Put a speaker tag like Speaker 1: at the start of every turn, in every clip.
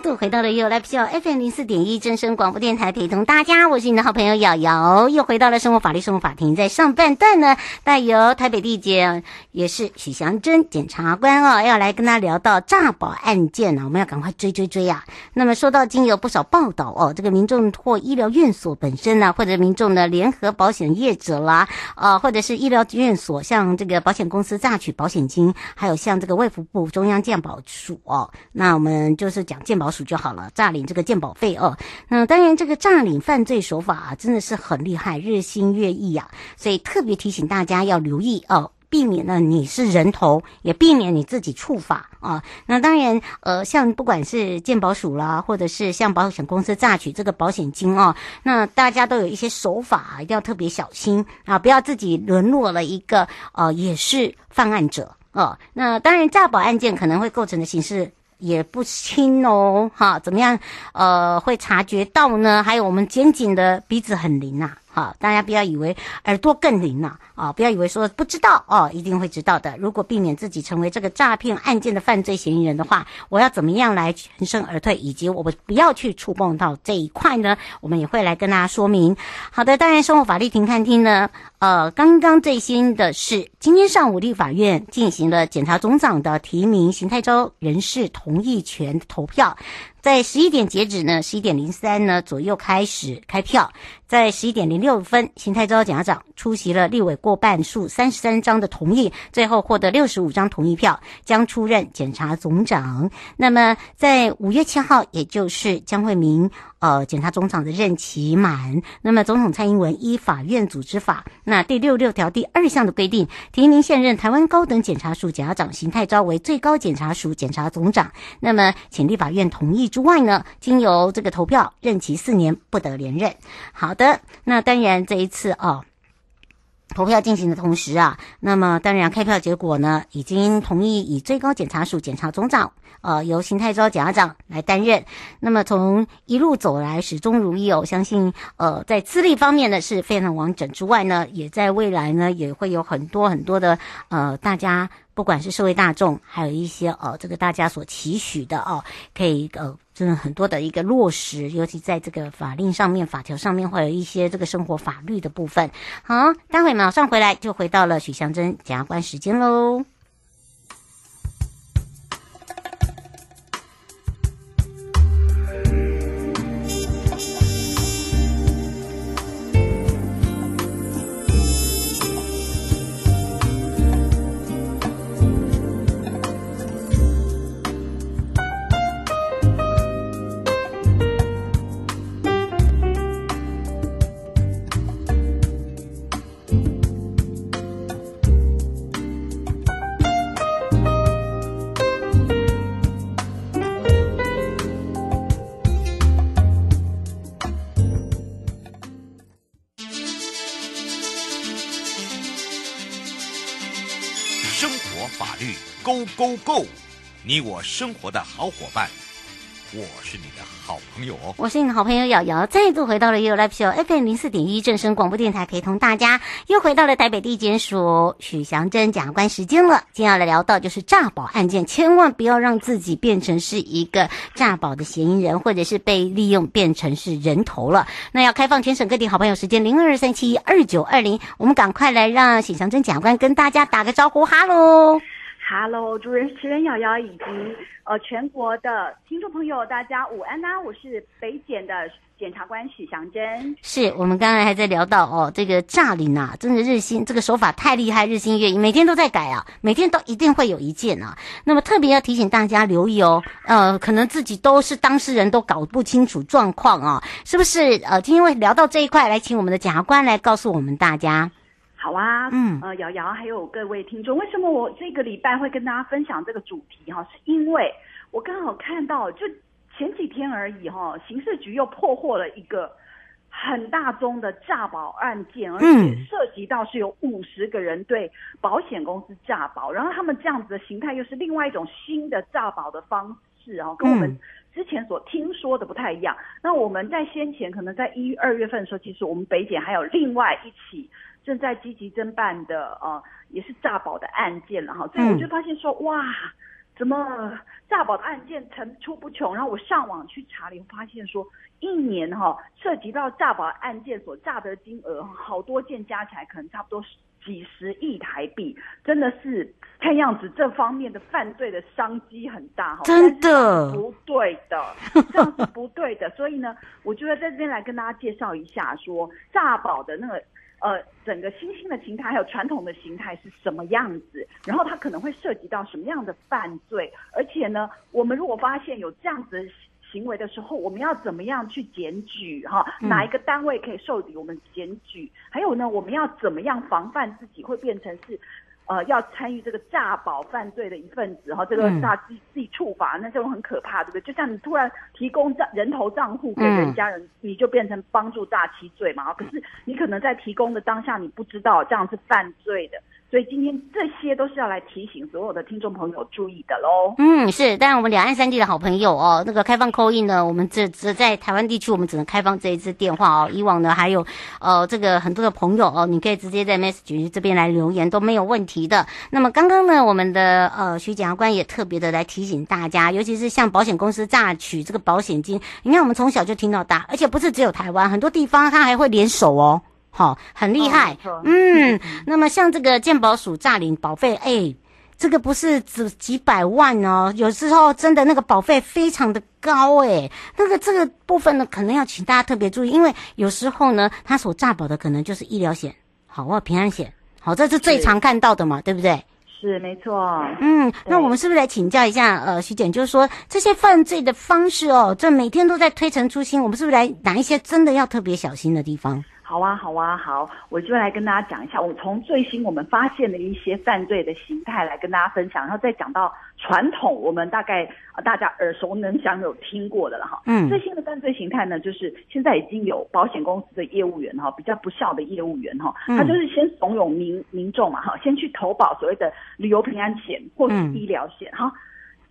Speaker 1: 度回到了 You Live Show FM 零四点一正声广播电台，陪同大家，我是你的好朋友瑶瑶，又回到了生活法律生活法庭，在上半段呢，带由台北地检也是许祥珍检察官哦，要来跟他聊到诈保案件呢，我们要赶快追追追啊！那么说到经有不少报道哦，这个民众或医疗院所本身呢，或者民众的联合保险业者啦，呃，或者是医疗院所向这个保险公司诈取保险金，还有像这个卫福部中央健保署哦，那我们就是讲健保署。就好了，诈领这个鉴保费哦。那当然，这个诈领犯罪手法啊，真的是很厉害，日新月异呀。所以特别提醒大家要留意哦，避免呢你是人头，也避免你自己触法啊。那当然，呃，像不管是鉴保署啦，或者是像保险公司诈取这个保险金哦，那大家都有一些手法，一定要特别小心啊，不要自己沦落了一个呃，也是犯案者哦。那当然，诈保案件可能会构成的刑事。也不轻哦，哈，怎么样？呃，会察觉到呢？还有我们肩颈的鼻子很灵啊。啊，大家不要以为耳朵更灵了啊！不要以为说不知道哦，一定会知道的。如果避免自己成为这个诈骗案件的犯罪嫌疑人的话，我要怎么样来全身而退，以及我们不要去触碰到这一块呢？我们也会来跟大家说明。好的，当然，生活法律庭看庭呢，呃，刚刚最新的是今天上午立法院进行了检察总长的提名邢泰州人事同意权投票。在十一点截止呢，十一点零三呢左右开始开票。在十一点零六分，邢太昭检察长出席了立委过半数三十三张的同意，最后获得六十五张同意票，将出任检察总长。那么在五月七号，也就是江惠民呃检察总长的任期满，那么总统蔡英文依法院组织法那第六六条第二项的规定，提名现任台湾高等检察署检察长邢泰昭为最高检察署检察总长。那么请立法院同意。之外呢，经由这个投票，任期四年不得连任。好的，那当然这一次哦，投票进行的同时啊，那么当然开票结果呢，已经同意以最高检察署检察总长，呃，由邢太昭检察长来担任。那么从一路走来始终如一哦，相信呃在资历方面呢是非常完整之外呢，也在未来呢也会有很多很多的呃大家。不管是社会大众，还有一些呃，这个大家所期许的哦，可以呃，真的很多的一个落实，尤其在这个法令上面、法条上面，会有一些这个生活法律的部分。好，待会马上回来，就回到了许祥珍检察官时间喽。
Speaker 2: Go Go，你我生活的好伙伴，我是你的好朋友哦。
Speaker 1: 我是你的好朋友瑶瑶，再度回到了 You Live Show FM 零四点一正声广播电台，陪同大家又回到了台北地检署许祥珍检察官时间了。接下来聊到就是诈保案件，千万不要让自己变成是一个诈保的嫌疑人，或者是被利用变成是人头了。那要开放全省各地好朋友时间零二三七二九二零，我们赶快来让许祥珍检察官跟大家打个招呼，哈喽。
Speaker 3: Hello，主持人瑶瑶以及呃全国的听众朋友，大家午安呐、啊！我是北检的检察官许祥珍。
Speaker 1: 是我们刚才还在聊到哦，这个诈领啊，真的日新，这个手法太厉害，日新月异，每天都在改啊，每天都一定会有一件啊。那么特别要提醒大家留意哦，呃，可能自己都是当事人，都搞不清楚状况啊，是不是？呃，今天会聊到这一块，来请我们的检察官来告诉我们大家。
Speaker 3: 好啊，嗯，呃，瑶瑶还有各位听众，为什么我这个礼拜会跟大家分享这个主题哈？是因为我刚好看到，就前几天而已哈，刑事局又破获了一个很大宗的诈保案件，而且涉及到是有五十个人对保险公司诈保，然后他们这样子的形态又是另外一种新的诈保的方式啊，跟我们之前所听说的不太一样。那我们在先前可能在一、二月份的时候，其实我们北检还有另外一起。正在积极侦办的呃，也是诈保的案件了哈，所以我就发现说，哇，怎么诈保的案件层出不穷？然后我上网去查了，发现说，一年哈涉及到诈保案件所诈得金额，好多件加起来可能差不多几十亿台币，真的是看样子这方面的犯罪的商机很大哈，
Speaker 1: 真的
Speaker 3: 不对的，这样是不对的。所以呢，我觉得在这边来跟大家介绍一下，说诈保的那个。呃，整个新兴的形态还有传统的形态是什么样子？然后它可能会涉及到什么样的犯罪？而且呢，我们如果发现有这样子的行为的时候，我们要怎么样去检举？哈，哪一个单位可以受理我们检举？还有呢，我们要怎么样防范自己会变成是？呃，要参与这个诈保犯罪的一份子哈，这个诈自己自己处罚，那这种很可怕，对不对？就像你突然提供账人头账户给人家人，你就变成帮助诈欺罪嘛。可是你可能在提供的当下，你不知道这样是犯罪的。所以今天这些都是要来提醒所有的听众朋友注意的喽。
Speaker 1: 嗯，是，当然我们两岸三地的好朋友哦，那个开放 call in 呢，我们这只在台湾地区，我们只能开放这一支电话哦。以往呢，还有呃这个很多的朋友哦，你可以直接在 message 这边来留言都没有问题的。那么刚刚呢，我们的呃徐检察官也特别的来提醒大家，尤其是像保险公司诈取这个保险金，你看我们从小就听到大，而且不是只有台湾，很多地方它还会联手哦。好、哦，很厉害。哦、嗯，那么像这个健保署诈领保费，哎，这个不是只几百万哦，有时候真的那个保费非常的高哎。那个这个部分呢，可能要请大家特别注意，因为有时候呢，他所诈保的可能就是医疗险，好，或平安险，好，这是最常看到的嘛，对不对？
Speaker 3: 是没错。
Speaker 1: 嗯，那我们是不是来请教一下，呃，徐检，就是说这些犯罪的方式哦，这每天都在推陈出新，我们是不是来哪一些真的要特别小心的地方？
Speaker 3: 好啊，好啊，好，我就来跟大家讲一下，我从最新我们发现的一些犯罪的形态来跟大家分享，然后再讲到传统，我们大概大家耳熟能详有听过的了哈。嗯，最新的犯罪形态呢，就是现在已经有保险公司的业务员哈，比较不孝的业务员哈，他就是先怂恿民民众嘛哈，先去投保所谓的旅游平安险或是医疗险哈。嗯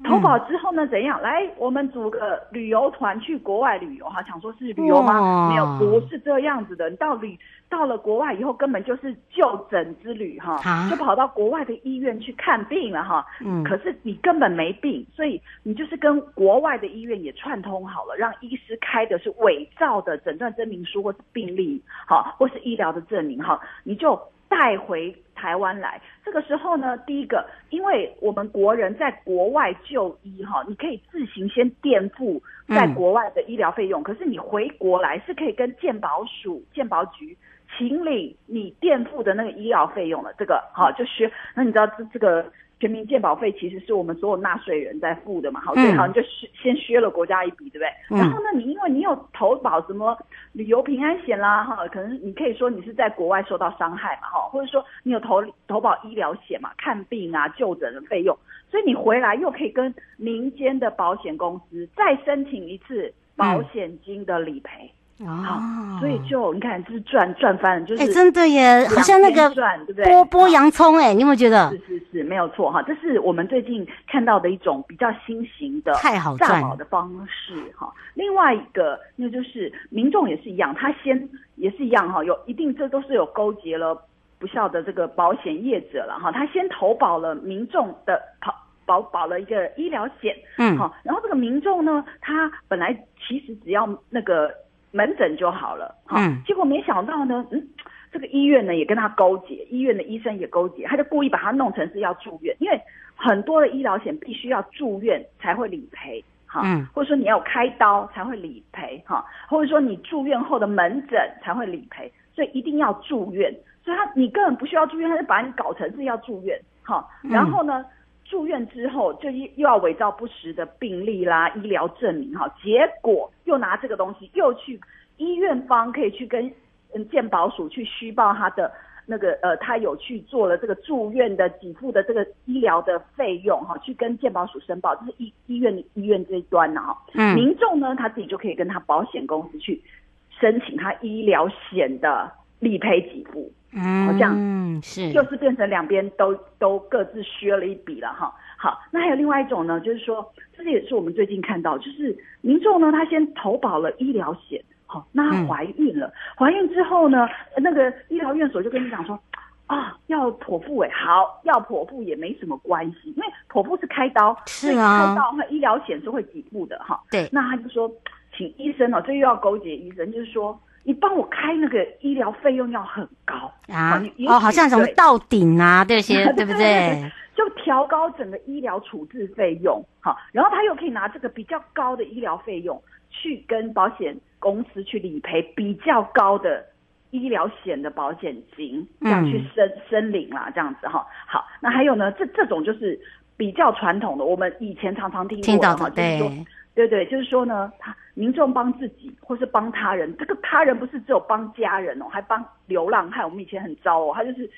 Speaker 3: 投保之后呢？怎样？来，我们组个旅游团去国外旅游哈，想说是旅游吗？没有，不是这样子的。你到旅到了国外以后，根本就是就诊之旅哈，就跑到国外的医院去看病了哈。嗯，可是你根本没病，所以你就是跟国外的医院也串通好了，让医师开的是伪造的诊断证明书或是病历，好，或是医疗的证明哈，你就。带回台湾来，这个时候呢，第一个，因为我们国人在国外就医哈，你可以自行先垫付在国外的医疗费用，可是你回国来是可以跟健保署、健保局请领你垫付的那个医疗费用的，这个好就是，那你知道这这个。全民健保费其实是我们所有纳税人在付的嘛，好，最好你就先削了国家一笔，对不对？嗯、然后呢，你因为你有投保什么旅游平安险啦，哈，可能你可以说你是在国外受到伤害嘛，哈，或者说你有投投保医疗险嘛，看病啊、就诊的费用，所以你回来又可以跟民间的保险公司再申请一次保险金的理赔。嗯哦，所以就你看，就是赚赚翻了，就是哎，
Speaker 1: 真的耶，好像那个
Speaker 3: 赚，对不对？
Speaker 1: 剥剥洋葱，哎，你有没有觉得？
Speaker 3: 是是是，没有错哈，这是我们最近看到的一种比较新型的
Speaker 1: 太好赚
Speaker 3: 的方式哈。另外一个，那就是民众也是一样，他先也是一样哈，有一定这都是有勾结了不孝的这个保险业者了哈，他先投保了民众的保保保了一个医疗险，嗯，好，然后这个民众呢，他本来其实只要那个。门诊就好了，哈、嗯，结果没想到呢，嗯，这个医院呢也跟他勾结，医院的医生也勾结，他就故意把他弄成是要住院，因为很多的医疗险必须要住院才会理赔，哈，
Speaker 1: 嗯，
Speaker 3: 或者说你要有开刀才会理赔，哈，或者说你住院后的门诊才会理赔，所以一定要住院。所以他你根本不需要住院，他就把你搞成是要住院，哈，然后呢，嗯、住院之后就又又要伪造不实的病历啦、医疗证明，哈，结果又拿这个东西又去医院方可以去跟嗯健保署去虚报他的。那个呃，他有去做了这个住院的给付的这个医疗的费用哈，去跟健保署申报，就是医医院医院这一端呢哈。嗯。民众呢，他自己就可以跟他保险公司去申请他医疗险的理赔给付。嗯。这样。嗯，是。就是变成两边都都各自削了一笔了哈。好，那还有另外一种呢，就是说，这也是我们最近看到，就是民众呢，他先投保了医疗险。好，那她怀孕了，怀、嗯、孕之后呢，那个医疗院所就跟你讲说，啊，要剖腹哎，好，要剖腹也没什么关系，因为剖腹是开刀，
Speaker 1: 是啊，
Speaker 3: 开刀那医疗险是会给付的哈。
Speaker 1: 对，
Speaker 3: 那他就说，请医生哦，这又要勾结医生，就是说，你帮我开那个医疗费用要很高
Speaker 1: 啊，哦，好像什么到顶啊这些，对不
Speaker 3: 对？就调高整个医疗处置费用，好，然后他又可以拿这个比较高的医疗费用去跟保险。公司去理赔比较高的医疗险的保险金，这样去申申领啦，这样子哈。好，那还有呢，这这种就是比较传统的，我们以前常常听过的哈，就是说，对对，就是说呢，他民众帮自己或是帮他人，这个他人不是只有帮家人哦，还帮流浪汉。我们以前很糟哦，他就是。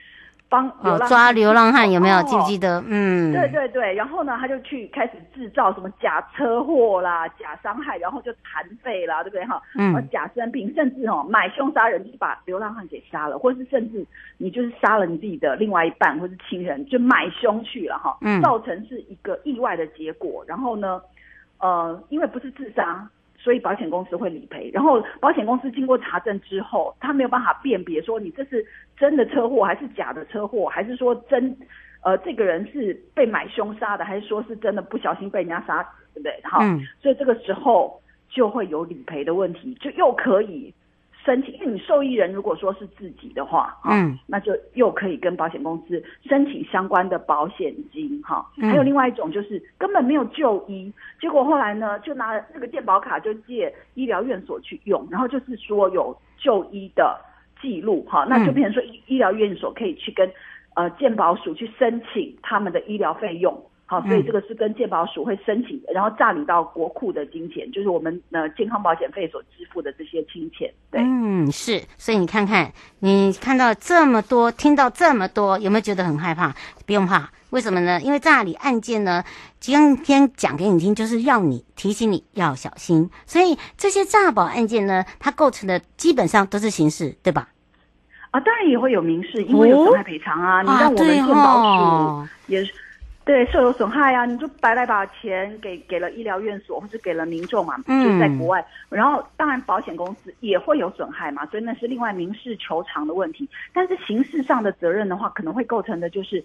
Speaker 3: 帮流浪、哦、抓流浪汉有没有、哦、记不记得？嗯，对对对，然后呢，他就去开始制造什么假车祸啦、假伤害，然后就残废啦，对不对哈？嗯，假生病，甚至哦买凶杀人，就是把流浪汉给杀了，或是甚至你就是杀了你自己的另外一半或是亲人，就买凶去了哈，嗯，造成是一个意外的结果。然后呢，呃，因为不是自杀。所以保险公司会理赔，然后保险公司经过查证之后，他没有办法辨别说你这是真的车祸还是假的车祸，还是说真，呃，这个人是被买凶杀的，还是说是真的不小心被人家杀死，对不对？好，嗯，所以这个时候就会有理赔的问题，就又可以。申请，因为你受益人如果说是自己的话，嗯，那就又可以跟保险公司申请相关的保险金，哈、嗯。还有另外一种就是根本没有就医，结果后来呢，就拿那个健保卡就借医疗院所去用，然后就是说有就医的记录，哈，那就变成说医医疗院所可以去跟呃健保署去申请他们的医疗费用。好，所以这个是跟健保署会申请的，然后诈领到国库的金钱，就是我们呃健康保险费所支付的这些金钱。对，
Speaker 1: 嗯，是，所以你看看，你看到这么多，听到这么多，有没有觉得很害怕？不用怕，为什么呢？因为诈领案件呢，今天讲给你听，就是要你提醒你要小心。所以这些诈保案件呢，它构成的基本上都是刑事，对吧？
Speaker 3: 啊，当然也会有民事，因为有损害赔偿啊。哦、你让我们健保署也是。对，受有损害啊，你就白白把钱给给了医疗院所，或者给了民众嘛，就在国外。嗯、然后当然保险公司也会有损害嘛，所以那是另外民事求偿的问题。但是刑事上的责任的话，可能会构成的就是，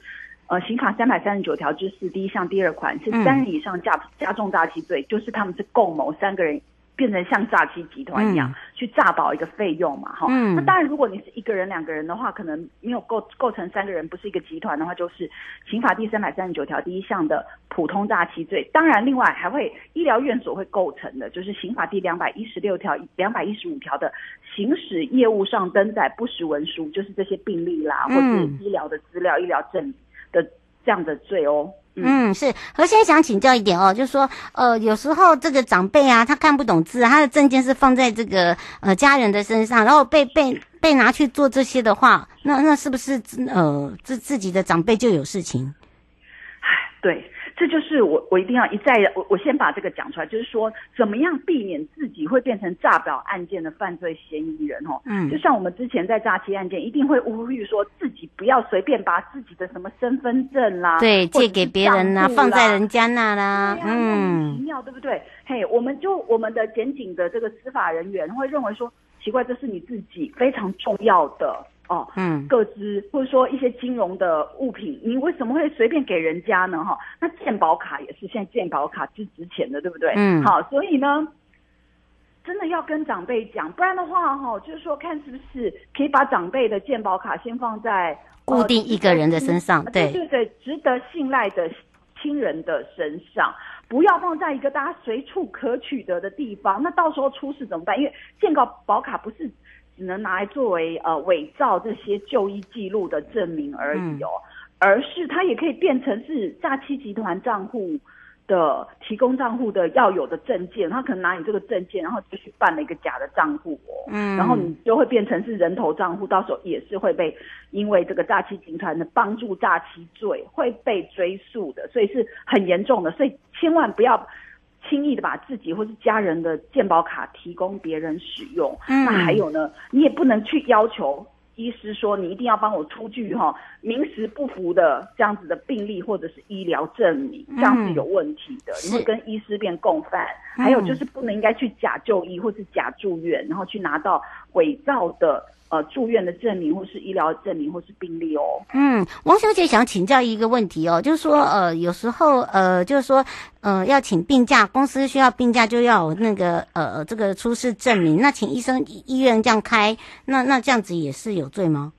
Speaker 3: 呃，刑法三百三十九条之四第一项第二款是三人以上加加重大欺罪，就是他们是共谋三个人。变成像诈欺集团一样、嗯、去诈保一个费用嘛，哈、嗯，那当然如果你是一个人、两个人的话，可能没有构构成三个人，不是一个集团的话，就是刑法第三百三十九条第一项的普通诈欺罪。当然，另外还会医疗院所会构成的，就是刑法第两百一十六条、两百一十五条的行使业务上登载不实文书，就是这些病历啦，或者医疗的资料、医疗证的这样的罪哦。
Speaker 1: 嗯，是。何先想请教一点哦，就是说，呃，有时候这个长辈啊，他看不懂字，他的证件是放在这个呃家人的身上，然后被被被拿去做这些的话，那那是不是呃自自己的长辈就有事情？
Speaker 3: 唉，对。这就是我，我一定要一再我我先把这个讲出来，就是说怎么样避免自己会变成诈表案件的犯罪嫌疑人哦。嗯，就像我们之前在诈欺案件，一定会呼吁说自己不要随便把自己的什么身份证啦，
Speaker 1: 对，借给别人啦，放在人家那啦，嗯，
Speaker 3: 奇妙，对不对？嘿，我们就我们的检警的这个司法人员会认为说，奇怪，这是你自己非常重要的。哦，嗯，各资或者说一些金融的物品，你为什么会随便给人家呢？哈，那健保卡也是现在健保卡最值钱的，对不对？嗯，好，所以呢，真的要跟长辈讲，不然的话，哈，就是说看是不是可以把长辈的健保卡先放在
Speaker 1: 固定一个人的身上，对，
Speaker 3: 对对对，值得信赖的亲人的身上，不要放在一个大家随处可取得的地方。那到时候出事怎么办？因为健保保卡不是只能拿来作为呃伪造这些就医记录的证明而已哦，嗯、而是它也可以变成是诈欺集团账户。的提供账户的要有的证件，他可能拿你这个证件，然后就去办了一个假的账户哦，嗯，然后你就会变成是人头账户，到时候也是会被因为这个诈欺集团的帮助诈欺罪会被追诉的，所以是很严重的，所以千万不要轻易的把自己或是家人的健保卡提供别人使用。嗯，那还有呢，你也不能去要求。医师说：“你一定要帮我出具哈名实不符的这样子的病历或者是医疗证明，这样是有问题的，你会跟医师变共犯。还有就是不能应该去假就医或是假住院，然后去拿到伪造的。”呃，住院的证明，或是医疗证明，或是病历哦。
Speaker 1: 嗯，王小姐想请教一个问题哦，就是说，呃，有时候，呃，就是说，呃，要请病假，公司需要病假，就要有那个，呃，这个出示证明。那请医生医院这样开，那那这样子也是有罪吗？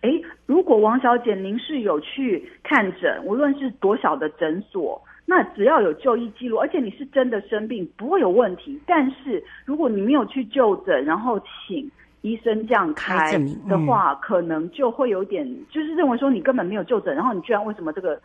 Speaker 3: 哎，如果王小姐您是有去看诊，无论是多小的诊所，那只要有就医记录，而且你是真的生病，不会有问题。但是如果你没有去就诊，然后请。医生这样开的话，可能就会有点，就是认为说你根本没有就诊，然后你居然为什么这个？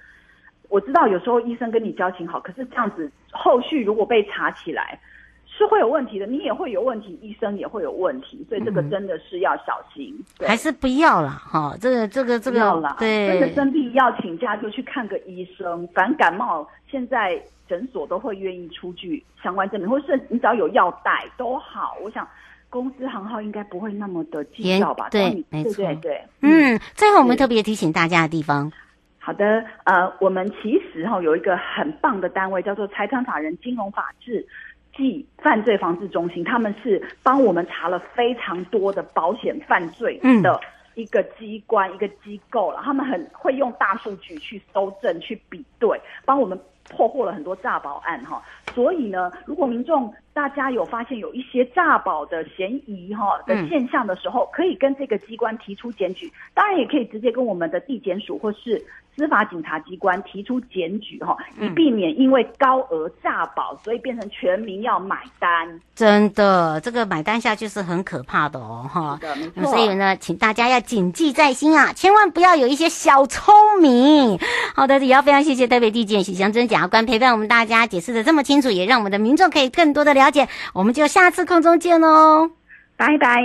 Speaker 3: 我知道有时候医生跟你交情好，可是这样子后续如果被查起来是会有问题的，你也会有问题，医生也会有问题，所以这个真的是要小心。
Speaker 1: 还是不要了，哈，这个这个这个，要啦，对，
Speaker 3: 真的生病要请假就去看个医生，反正感冒现在诊所都会愿意出具相关证明，或是你只要有药袋都好，我想。公司行号应该不会那么的计较吧？
Speaker 1: 对，没错，
Speaker 3: 对对。
Speaker 1: 嗯，最后我们特别提醒大家的地方。
Speaker 3: 好的，呃，我们其实哈有一个很棒的单位，叫做财产法人金融法制暨犯罪防治中心，他们是帮我们查了非常多的保险犯罪的一个机关、嗯、一个机构了。他们很会用大数据去搜证、去比对，帮我们破获了很多诈保案哈。所以呢，如果民众大家有发现有一些诈保的嫌疑哈的现象的时候，可以跟这个机关提出检举，当然也可以直接跟我们的地检署或是司法警察机关提出检举哈，以避免因为高额诈保，所以变成全民要买单。
Speaker 1: 真的，这个买单下去是很可怕的哦哈。
Speaker 3: 是的。
Speaker 1: 所以呢，请大家要谨记在心啊，千万不要有一些小聪明。好的，也要非常谢谢台北地检许祥珍检察官陪伴我们大家解释的这么清楚，也让我们的民众可以更多的了解。我们就下次空中见喽，
Speaker 3: 拜拜，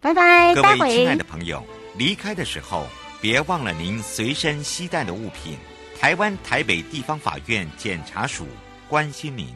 Speaker 1: 拜拜。
Speaker 2: 各位亲爱的朋友，离开的时候别忘了您随身携带的物品。台湾台北地方法院检察署关心您。